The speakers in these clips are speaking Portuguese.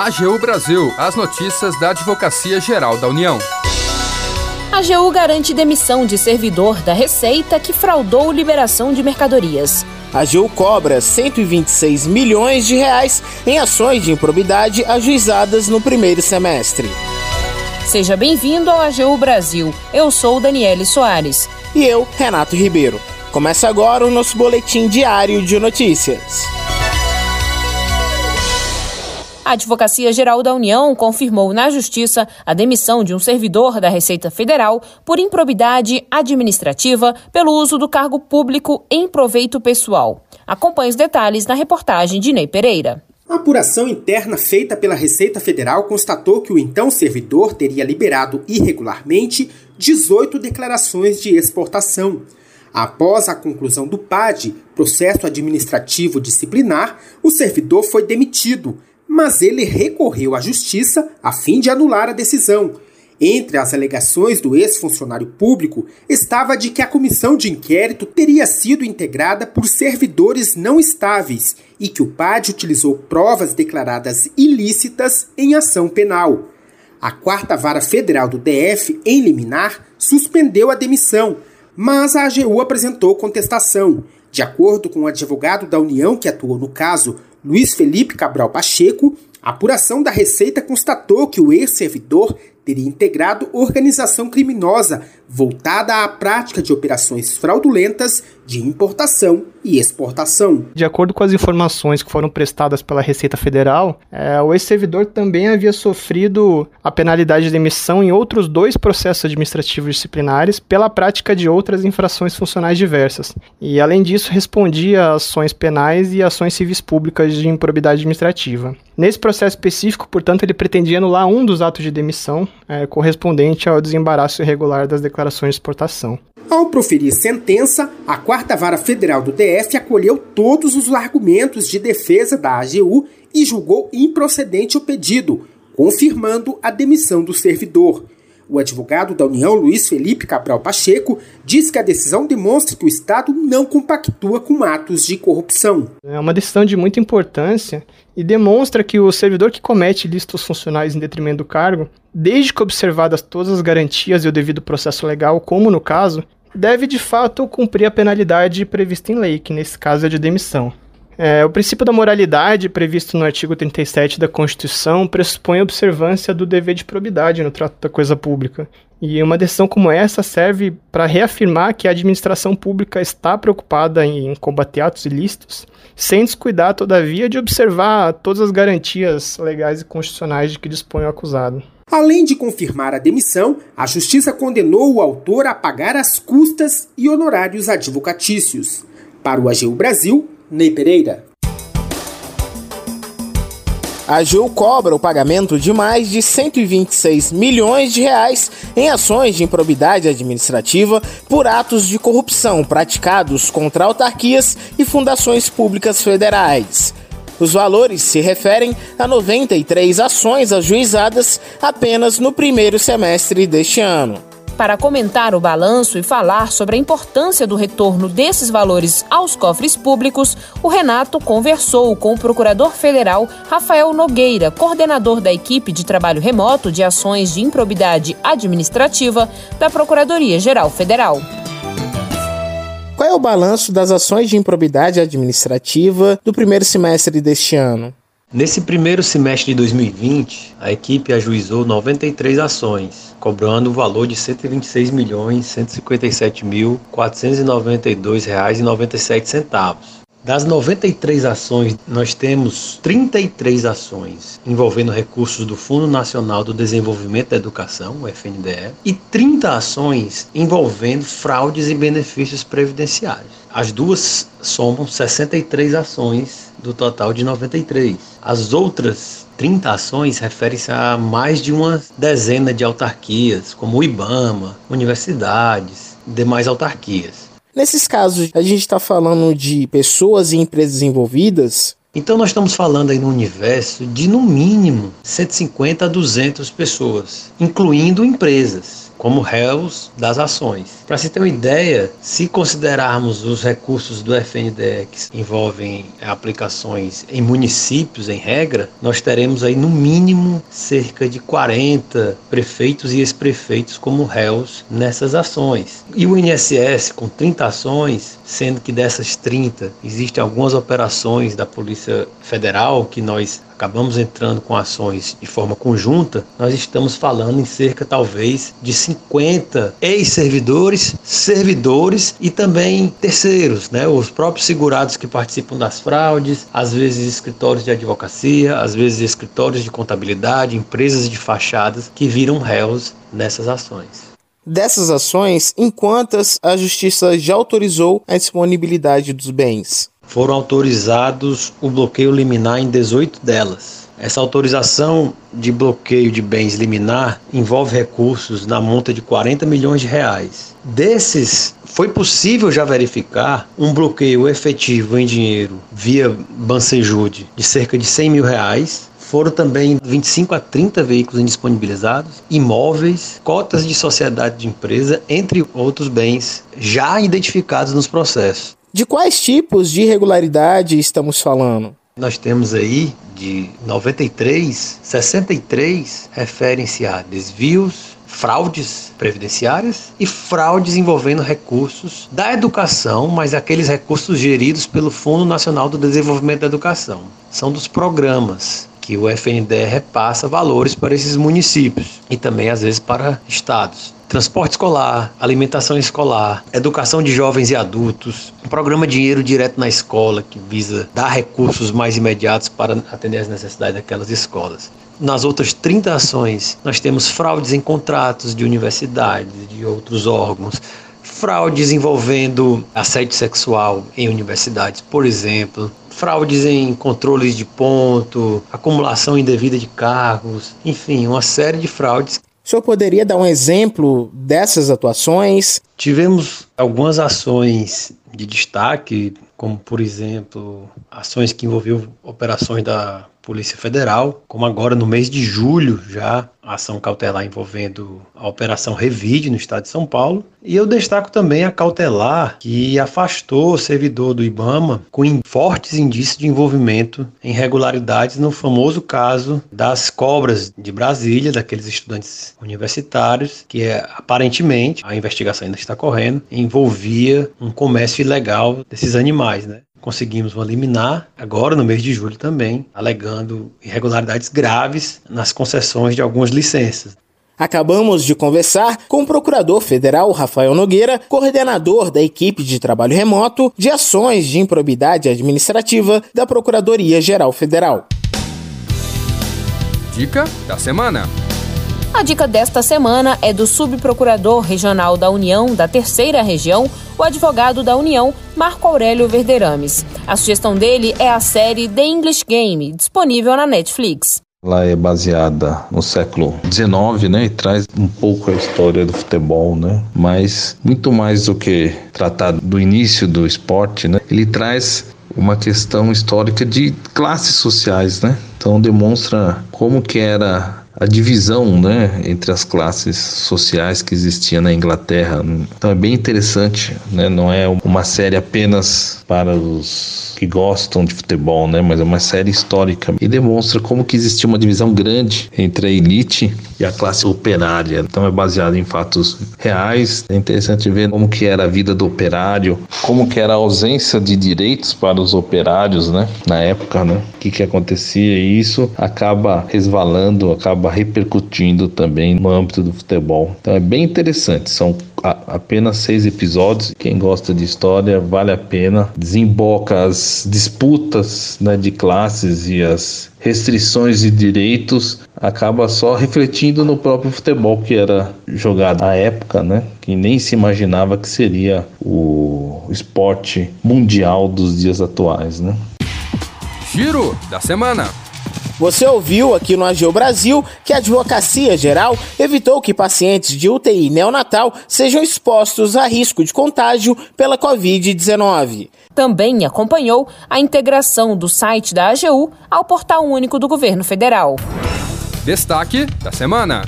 AGU Brasil, as notícias da Advocacia Geral da União. A AGU garante demissão de servidor da Receita que fraudou liberação de mercadorias. A AGU cobra 126 milhões de reais em ações de improbidade ajuizadas no primeiro semestre. Seja bem-vindo ao AGU Brasil. Eu sou Daniele Soares. E eu, Renato Ribeiro. Começa agora o nosso boletim diário de notícias. A Advocacia Geral da União confirmou na Justiça a demissão de um servidor da Receita Federal por improbidade administrativa pelo uso do cargo público em proveito pessoal. Acompanhe os detalhes na reportagem de Ney Pereira. A apuração interna feita pela Receita Federal constatou que o então servidor teria liberado irregularmente 18 declarações de exportação. Após a conclusão do PAD, processo administrativo disciplinar, o servidor foi demitido mas ele recorreu à justiça a fim de anular a decisão. Entre as alegações do ex-funcionário público estava de que a comissão de inquérito teria sido integrada por servidores não estáveis e que o PAD utilizou provas declaradas ilícitas em ação penal. A quarta vara federal do DF, em liminar, suspendeu a demissão, mas a AGU apresentou contestação. De acordo com o advogado da União que atuou no caso, Luiz Felipe Cabral Pacheco, a apuração da Receita constatou que o ex-servidor teria integrado organização criminosa voltada à prática de operações fraudulentas de importação e exportação. De acordo com as informações que foram prestadas pela Receita Federal, é, o ex-servidor também havia sofrido a penalidade de demissão em outros dois processos administrativos disciplinares pela prática de outras infrações funcionais diversas. E, além disso, respondia a ações penais e ações civis públicas de improbidade administrativa. Nesse processo específico, portanto, ele pretendia anular um dos atos de demissão é, correspondente ao desembaraço irregular das declarações de exportação. Ao proferir sentença, a Quarta Vara Federal do DF acolheu todos os argumentos de defesa da AGU e julgou improcedente o pedido, confirmando a demissão do servidor. O advogado da União, Luiz Felipe Cabral Pacheco, diz que a decisão demonstra que o Estado não compactua com atos de corrupção. É uma decisão de muita importância e demonstra que o servidor que comete ilícitos funcionais em detrimento do cargo, desde que observadas todas as garantias e o devido processo legal, como no caso, deve de fato cumprir a penalidade prevista em lei, que nesse caso é de demissão. É, o princípio da moralidade, previsto no artigo 37 da Constituição, pressupõe a observância do dever de probidade no trato da coisa pública. E uma decisão como essa serve para reafirmar que a administração pública está preocupada em combater atos ilícitos, sem descuidar, todavia, de observar todas as garantias legais e constitucionais de que dispõe o acusado. Além de confirmar a demissão, a Justiça condenou o autor a pagar as custas e honorários advocatícios. Para o AGU Brasil, Ney Pereira. A AGU cobra o pagamento de mais de 126 milhões de reais em ações de improbidade administrativa por atos de corrupção praticados contra autarquias e fundações públicas federais. Os valores se referem a 93 ações ajuizadas apenas no primeiro semestre deste ano para comentar o balanço e falar sobre a importância do retorno desses valores aos cofres públicos, o Renato conversou com o Procurador Federal Rafael Nogueira, coordenador da equipe de trabalho remoto de ações de improbidade administrativa da Procuradoria-Geral Federal. Qual é o balanço das ações de improbidade administrativa do primeiro semestre deste ano? Nesse primeiro semestre de 2020, a equipe ajuizou 93 ações, cobrando o valor de R$ 126.157.492,97. Das 93 ações, nós temos 33 ações envolvendo recursos do Fundo Nacional do Desenvolvimento da Educação, o FNDE, e 30 ações envolvendo fraudes e benefícios previdenciários. As duas somam 63 ações do total de 93. As outras 30 ações referem-se a mais de uma dezena de autarquias, como o IBAMA, universidades, demais autarquias. Nesses casos, a gente está falando de pessoas e empresas envolvidas. Então, nós estamos falando aí no universo de no mínimo 150 a 200 pessoas, incluindo empresas. Como réus das ações. Para se ter uma ideia, se considerarmos os recursos do FNDE que envolvem aplicações em municípios, em regra, nós teremos aí no mínimo cerca de 40 prefeitos e ex-prefeitos como réus nessas ações. E o INSS com 30 ações, sendo que dessas 30 existem algumas operações da Polícia Federal que nós acabamos entrando com ações de forma conjunta, nós estamos falando em cerca talvez de 50 ex-servidores, servidores e também terceiros, né? Os próprios segurados que participam das fraudes, às vezes escritórios de advocacia, às vezes escritórios de contabilidade, empresas de fachadas que viram réus nessas ações dessas ações, em quantas a Justiça já autorizou a disponibilidade dos bens? Foram autorizados o bloqueio liminar em 18 delas. Essa autorização de bloqueio de bens liminar envolve recursos na monta de 40 milhões de reais. Desses, foi possível já verificar um bloqueio efetivo em dinheiro via Bansejude de cerca de 100 mil reais. Foram também 25 a 30 veículos indisponibilizados, imóveis, cotas de sociedade de empresa, entre outros bens já identificados nos processos. De quais tipos de irregularidade estamos falando? Nós temos aí de 93, 63 referem-se a desvios, fraudes previdenciárias e fraudes envolvendo recursos da educação, mas aqueles recursos geridos pelo Fundo Nacional do Desenvolvimento da Educação. São dos programas que o FNDE repassa valores para esses municípios e também às vezes para estados transporte escolar, alimentação escolar, educação de jovens e adultos, um programa Dinheiro Direto na Escola, que visa dar recursos mais imediatos para atender as necessidades daquelas escolas. Nas outras 30 ações, nós temos fraudes em contratos de universidades, de outros órgãos, fraudes envolvendo assédio sexual em universidades, por exemplo, fraudes em controles de ponto, acumulação indevida de cargos, enfim, uma série de fraudes o senhor poderia dar um exemplo dessas atuações? Tivemos algumas ações de destaque, como por exemplo, ações que envolviam operações da Polícia Federal, como agora no mês de julho já a ação cautelar envolvendo a Operação Revide no estado de São Paulo. E eu destaco também a cautelar que afastou o servidor do IBAMA com fortes indícios de envolvimento em irregularidades no famoso caso das cobras de Brasília, daqueles estudantes universitários, que é, aparentemente, a investigação ainda está correndo, envolvia um comércio ilegal desses animais, né? Conseguimos uma liminar, agora no mês de julho também, alegando irregularidades graves nas concessões de algumas licenças. Acabamos de conversar com o Procurador Federal Rafael Nogueira, coordenador da equipe de trabalho remoto de ações de improbidade administrativa da Procuradoria-Geral Federal. Dica da semana. A dica desta semana é do subprocurador regional da União da Terceira Região, o advogado da União, Marco Aurélio Verderames. A sugestão dele é a série The English Game, disponível na Netflix. Ela é baseada no século XIX, né, e traz um pouco a história do futebol, né, mas muito mais do que tratar do início do esporte, né, ele traz uma questão histórica de classes sociais, né, então demonstra como que era a divisão né, entre as classes sociais que existia na Inglaterra. Então é bem interessante, né? não é uma série apenas para os que gostam de futebol, né? Mas é uma série histórica e demonstra como que existia uma divisão grande entre a elite e a classe operária. Então é baseado em fatos reais. É interessante ver como que era a vida do operário, como que era a ausência de direitos para os operários, né? Na época, né? O que que acontecia e isso acaba resvalando, acaba repercutindo também no âmbito do futebol. Então é bem interessante. São apenas seis episódios. Quem gosta de história vale a pena. Desemboca as disputas né, de classes e as restrições de direitos acaba só refletindo no próprio futebol que era jogado na época, né? Que nem se imaginava que seria o esporte mundial dos dias atuais, né? Giro da semana. Você ouviu aqui no Ageu Brasil que a Advocacia Geral evitou que pacientes de UTI neonatal sejam expostos a risco de contágio pela Covid-19. Também acompanhou a integração do site da AGU ao Portal Único do Governo Federal. Destaque da semana.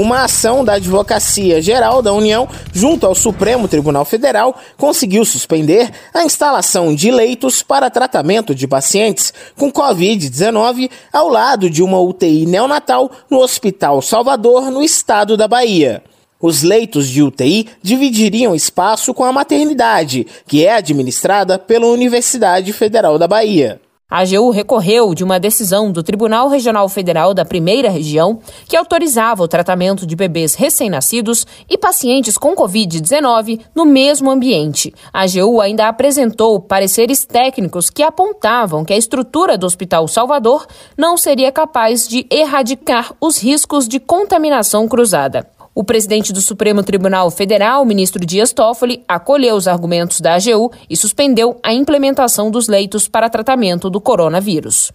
Uma ação da Advocacia Geral da União junto ao Supremo Tribunal Federal conseguiu suspender a instalação de leitos para tratamento de pacientes com Covid-19 ao lado de uma UTI neonatal no Hospital Salvador, no estado da Bahia. Os leitos de UTI dividiriam espaço com a maternidade, que é administrada pela Universidade Federal da Bahia. A AGU recorreu de uma decisão do Tribunal Regional Federal da Primeira Região que autorizava o tratamento de bebês recém-nascidos e pacientes com Covid-19 no mesmo ambiente. A AGU ainda apresentou pareceres técnicos que apontavam que a estrutura do Hospital Salvador não seria capaz de erradicar os riscos de contaminação cruzada. O presidente do Supremo Tribunal Federal, ministro Dias Toffoli, acolheu os argumentos da AGU e suspendeu a implementação dos leitos para tratamento do coronavírus.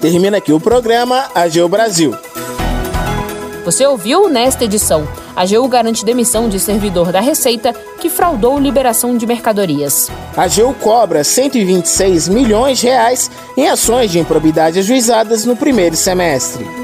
Termina aqui o programa AGU Brasil. Você ouviu nesta edição? A AGU garante demissão de servidor da Receita que fraudou liberação de mercadorias. A AGU cobra 126 milhões de reais em ações de improbidade ajuizadas no primeiro semestre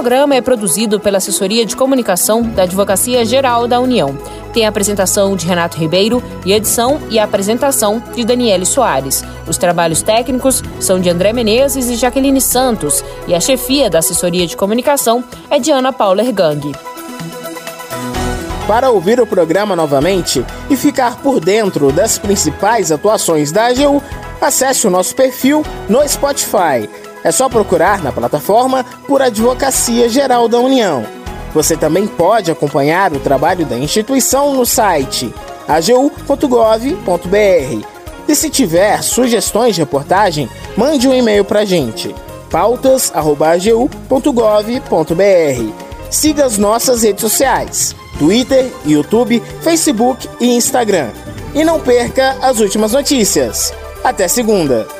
programa é produzido pela Assessoria de Comunicação da Advocacia Geral da União. Tem a apresentação de Renato Ribeiro e edição e apresentação de Daniele Soares. Os trabalhos técnicos são de André Menezes e Jaqueline Santos, e a chefia da Assessoria de Comunicação é de Ana Paula Ergang. Para ouvir o programa novamente e ficar por dentro das principais atuações da AGU, acesse o nosso perfil no Spotify é só procurar na plataforma por Advocacia Geral da União. Você também pode acompanhar o trabalho da instituição no site agu.gov.br. E se tiver sugestões de reportagem, mande um e-mail para a gente pautas@agu.gov.br. Siga as nossas redes sociais: Twitter, YouTube, Facebook e Instagram. E não perca as últimas notícias. Até segunda!